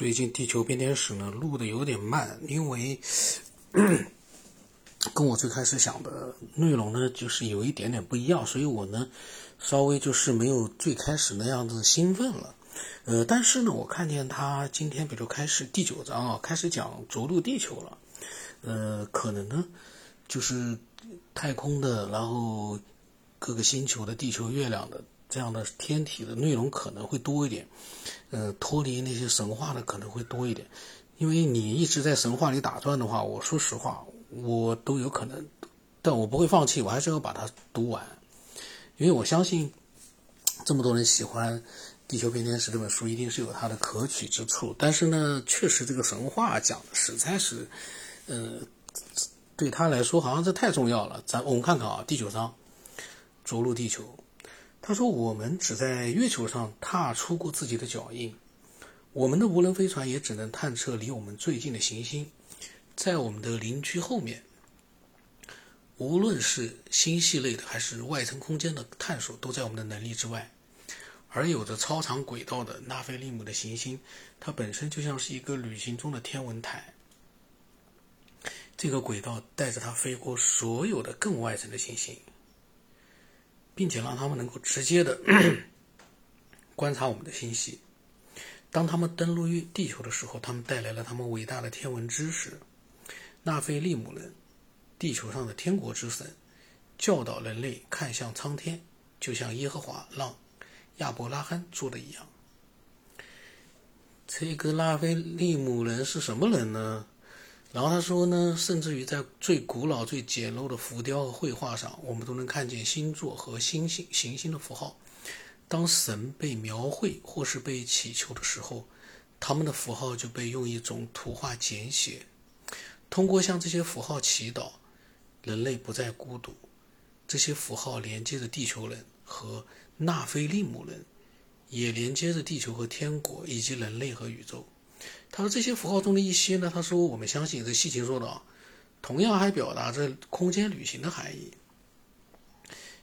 最近地球变天史呢录的有点慢，因为跟我最开始想的内容呢就是有一点点不一样，所以我呢稍微就是没有最开始那样子兴奋了。呃，但是呢，我看见他今天比如开始第九章啊，开始讲着陆地球了。呃，可能呢就是太空的，然后各个星球的、地球、月亮的。这样的天体的内容可能会多一点，呃，脱离那些神话的可能会多一点，因为你一直在神话里打转的话，我说实话，我都有可能，但我不会放弃，我还是要把它读完，因为我相信这么多人喜欢《地球变天使》这本书，一定是有它的可取之处。但是呢，确实这个神话讲的实在是，呃，对他来说好像这太重要了。咱我们看看啊，第九章，着陆地球。他说：“我们只在月球上踏出过自己的脚印，我们的无人飞船也只能探测离我们最近的行星，在我们的邻居后面。无论是星系类的还是外层空间的探索，都在我们的能力之外。而有着超长轨道的拉菲利姆的行星，它本身就像是一个旅行中的天文台。这个轨道带着它飞过所有的更外层的行星。”并且让他们能够直接的 观察我们的星系。当他们登陆于地球的时候，他们带来了他们伟大的天文知识。纳菲利姆人，地球上的天国之神，教导人类看向苍天，就像耶和华让亚伯拉罕做的一样。这个纳菲利姆人是什么人呢？然后他说呢，甚至于在最古老、最简陋的浮雕和绘画上，我们都能看见星座和星星、行星的符号。当神被描绘或是被祈求的时候，他们的符号就被用一种图画简写。通过向这些符号祈祷，人类不再孤独。这些符号连接着地球人和纳菲利姆人，也连接着地球和天国，以及人类和宇宙。他说这些符号中的一些呢，他说我们相信这细情说的啊，同样还表达着空间旅行的含义。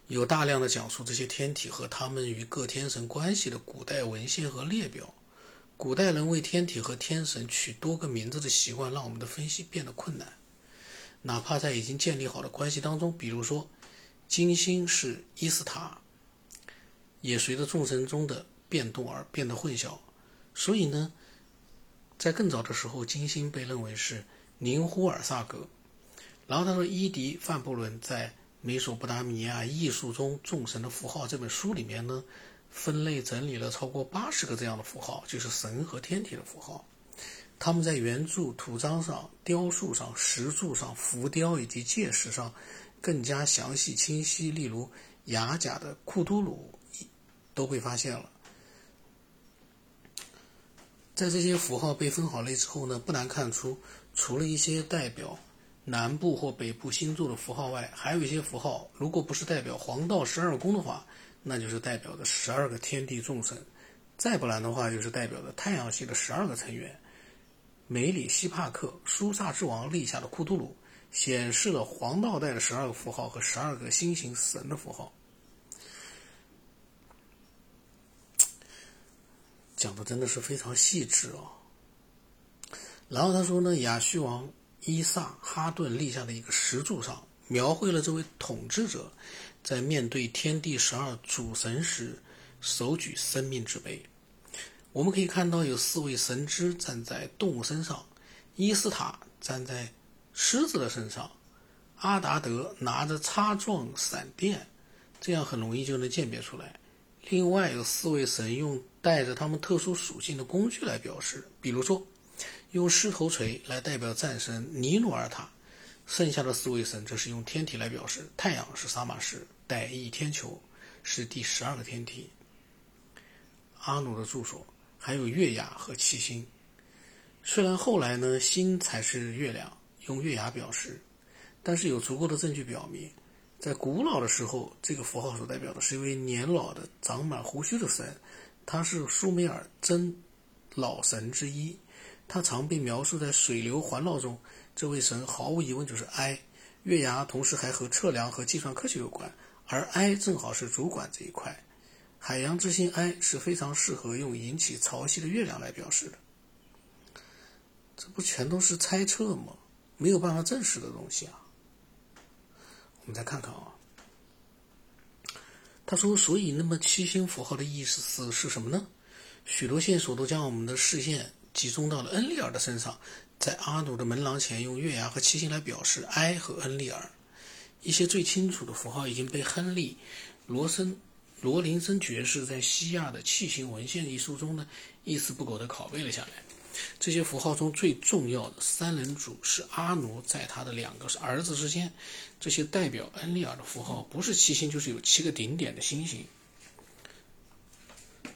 有大量的讲述这些天体和他们与各天神关系的古代文献和列表。古代人为天体和天神取多个名字的习惯，让我们的分析变得困难。哪怕在已经建立好的关系当中，比如说金星是伊斯塔，也随着众神中的变动而变得混淆。所以呢？在更早的时候，金星被认为是宁呼尔萨格。然后他说，伊迪范布伦在《美索不达米亚艺术中众神的符号》这本书里面呢，分类整理了超过八十个这样的符号，就是神和天体的符号。他们在原著、图章上、雕塑上、石柱上、浮雕以及界石上更加详细清晰。例如，雅甲的库都鲁都被发现了。在这些符号被分好类之后呢，不难看出，除了一些代表南部或北部星座的符号外，还有一些符号，如果不是代表黄道十二宫的话，那就是代表的十二个天地众神；再不然的话，就是代表的太阳系的十二个成员。梅里希帕克苏萨之王立下的库图鲁，显示了黄道带的十二个符号和十二个星形神的符号。讲的真的是非常细致哦。然后他说呢，亚述王伊萨哈顿立下的一个石柱上，描绘了这位统治者在面对天地十二主神时手举生命之杯。我们可以看到有四位神之站在动物身上，伊斯塔站在狮子的身上，阿达德拿着叉状闪电，这样很容易就能鉴别出来。另外有四位神用带着他们特殊属性的工具来表示，比如说，用狮头锤来代表战神尼努尔塔，剩下的四位神则是用天体来表示，太阳是萨马什，带翼天球是第十二个天体。阿努的住所还有月牙和七星，虽然后来呢星才是月亮，用月牙表示，但是有足够的证据表明。在古老的时候，这个符号所代表的是一位年老的、长满胡须的神，他是苏美尔真老神之一。他常被描述在水流环绕中。这位神毫无疑问就是埃。月牙同时还和测量和计算科学有关，而埃正好是主管这一块。海洋之星埃是非常适合用引起潮汐的月亮来表示的。这不全都是猜测吗？没有办法证实的东西啊。我们再看看啊，他说：“所以，那么七星符号的意思是是什么呢？许多线索都将我们的视线集中到了恩利尔的身上，在阿努的门廊前用月牙和七星来表示埃和恩利尔。一些最清楚的符号已经被亨利·罗森。”罗林森爵士在西亚的器形文献一书中呢，一丝不苟地拷贝了下来。这些符号中最重要的三人组是阿奴在他的两个儿子之间。这些代表恩利尔的符号不是七星，就是有七个顶点的星星。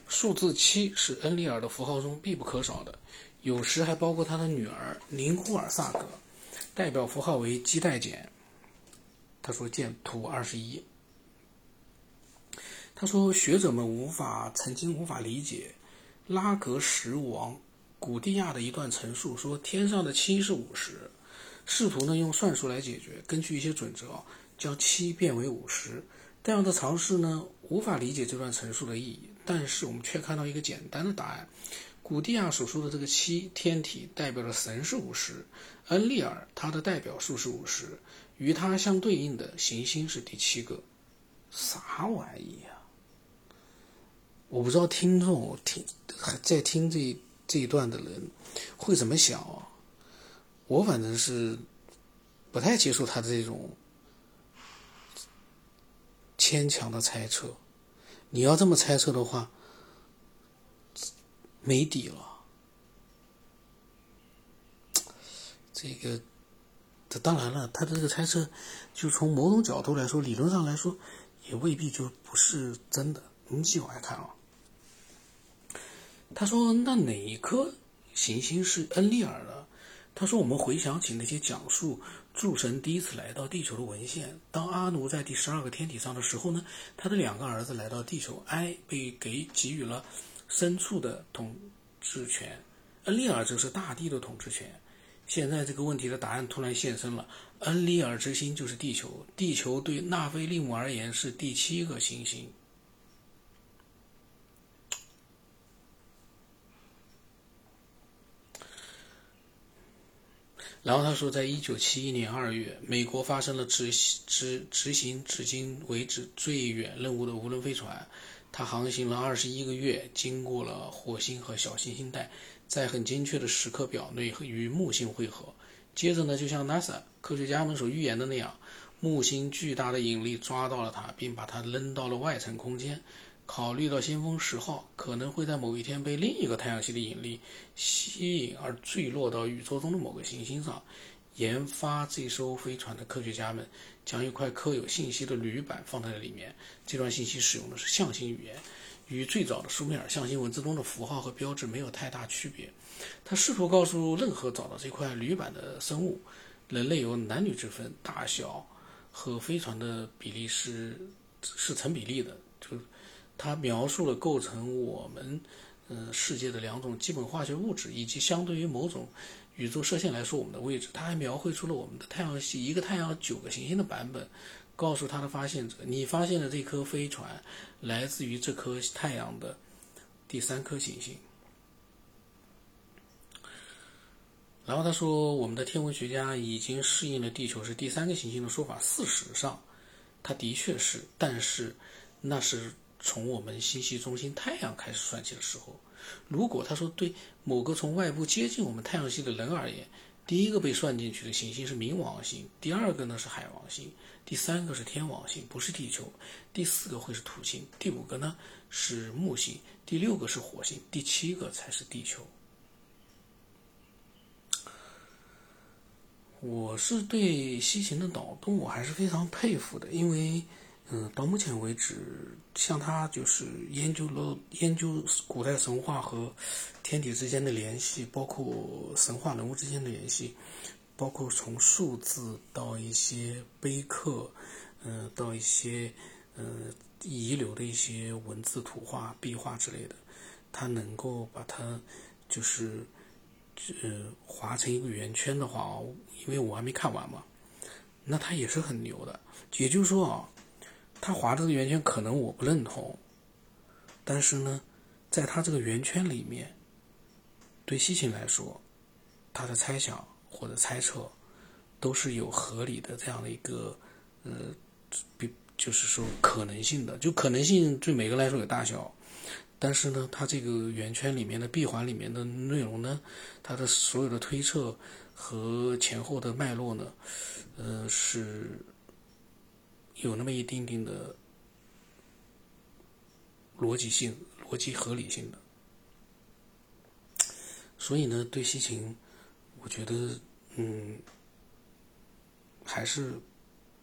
数字七是恩利尔的符号中必不可少的，有时还包括他的女儿宁库尔萨格，代表符号为基代减。他说：“见图二十一。”他说：“学者们无法曾经无法理解拉格什王古蒂亚的一段陈述，说天上的七是五十，试图呢用算术来解决，根据一些准则将七变为五十。这样的尝试呢无法理解这段陈述的意义，但是我们却看到一个简单的答案：古蒂亚所说的这个七天体代表的神是五十，恩利尔它的代表数是五十，与它相对应的行星是第七个。啥玩意啊？”我不知道听众听在听这这一段的人会怎么想啊？我反正是不太接受他的这种牵强的猜测。你要这么猜测的话，没底了。这个，这当然了，他的这个猜测，就从某种角度来说，理论上来说，也未必就不是真的。你们继续往下看啊。他说：“那哪一颗行星是恩利尔呢？”他说：“我们回想起那些讲述诸神第一次来到地球的文献。当阿努在第十二个天体上的时候呢，他的两个儿子来到地球，埃被给给予了牲畜的统治权，恩利尔则是大地的统治权。现在这个问题的答案突然现身了：恩利尔之星就是地球，地球对纳菲利姆而言是第七个行星。”然后他说，在一九七一年二月，美国发生了执执执行至今为止最远任务的无人飞船，它航行了二十一个月，经过了火星和小行星带，在很精确的时刻表内和与木星会合。接着呢，就像 NASA 科学家们所预言的那样，木星巨大的引力抓到了它，并把它扔到了外层空间。考虑到先锋十号可能会在某一天被另一个太阳系的引力吸引而坠落到宇宙中的某个行星上，研发这艘飞船的科学家们将一块刻有信息的铝板放在了里面。这段信息使用的是象形语言，与最早的苏美尔象形文字中的符号和标志没有太大区别。他试图告诉任何找到这块铝板的生物，人类有男女之分，大小和飞船的比例是是成比例的，就。他描述了构成我们，嗯，世界的两种基本化学物质，以及相对于某种宇宙射线来说我们的位置。他还描绘出了我们的太阳系一个太阳九个行星的版本，告诉他的发现者：你发现的这颗飞船来自于这颗太阳的第三颗行星。然后他说，我们的天文学家已经适应了地球是第三个行星的说法。事实上，他的确是，但是那是。从我们星系中心太阳开始算起的时候，如果他说对某个从外部接近我们太阳系的人而言，第一个被算进去的行星是冥王星，第二个呢是海王星，第三个是天王星，不是地球，第四个会是土星，第五个呢是木星，第六个是火星，第七个才是地球。我是对西芹的脑洞我还是非常佩服的，因为。嗯，到目前为止，像他就是研究了研究古代神话和天体之间的联系，包括神话人物之间的联系，包括从数字到一些碑刻，嗯，到一些嗯遗留的一些文字、图画、壁画之类的，他能够把它就是呃划成一个圆圈的话，因为我还没看完嘛，那他也是很牛的。也就是说啊。他划这个圆圈可能我不认同，但是呢，在他这个圆圈里面，对西芹来说，他的猜想或者猜测都是有合理的这样的一个呃，比就是说可能性的，就可能性对每个来说有大小。但是呢，它这个圆圈里面的闭环里面的内容呢，它的所有的推测和前后的脉络呢，呃，是有那么一丁丁的逻辑性、逻辑合理性的。所以呢，对西芹，我觉得，嗯，还是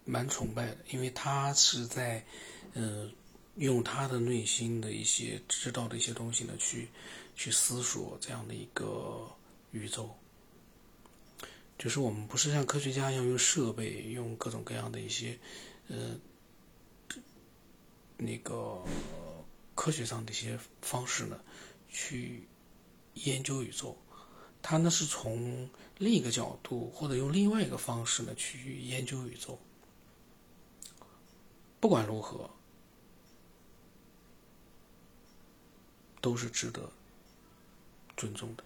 蛮崇拜的，因为他是在，嗯。用他的内心的一些知道的一些东西呢，去去思索这样的一个宇宙，就是我们不是像科学家一样用设备，用各种各样的一些呃那个科学上的一些方式呢，去研究宇宙。他呢是从另一个角度，或者用另外一个方式呢去研究宇宙。不管如何。都是值得尊重的。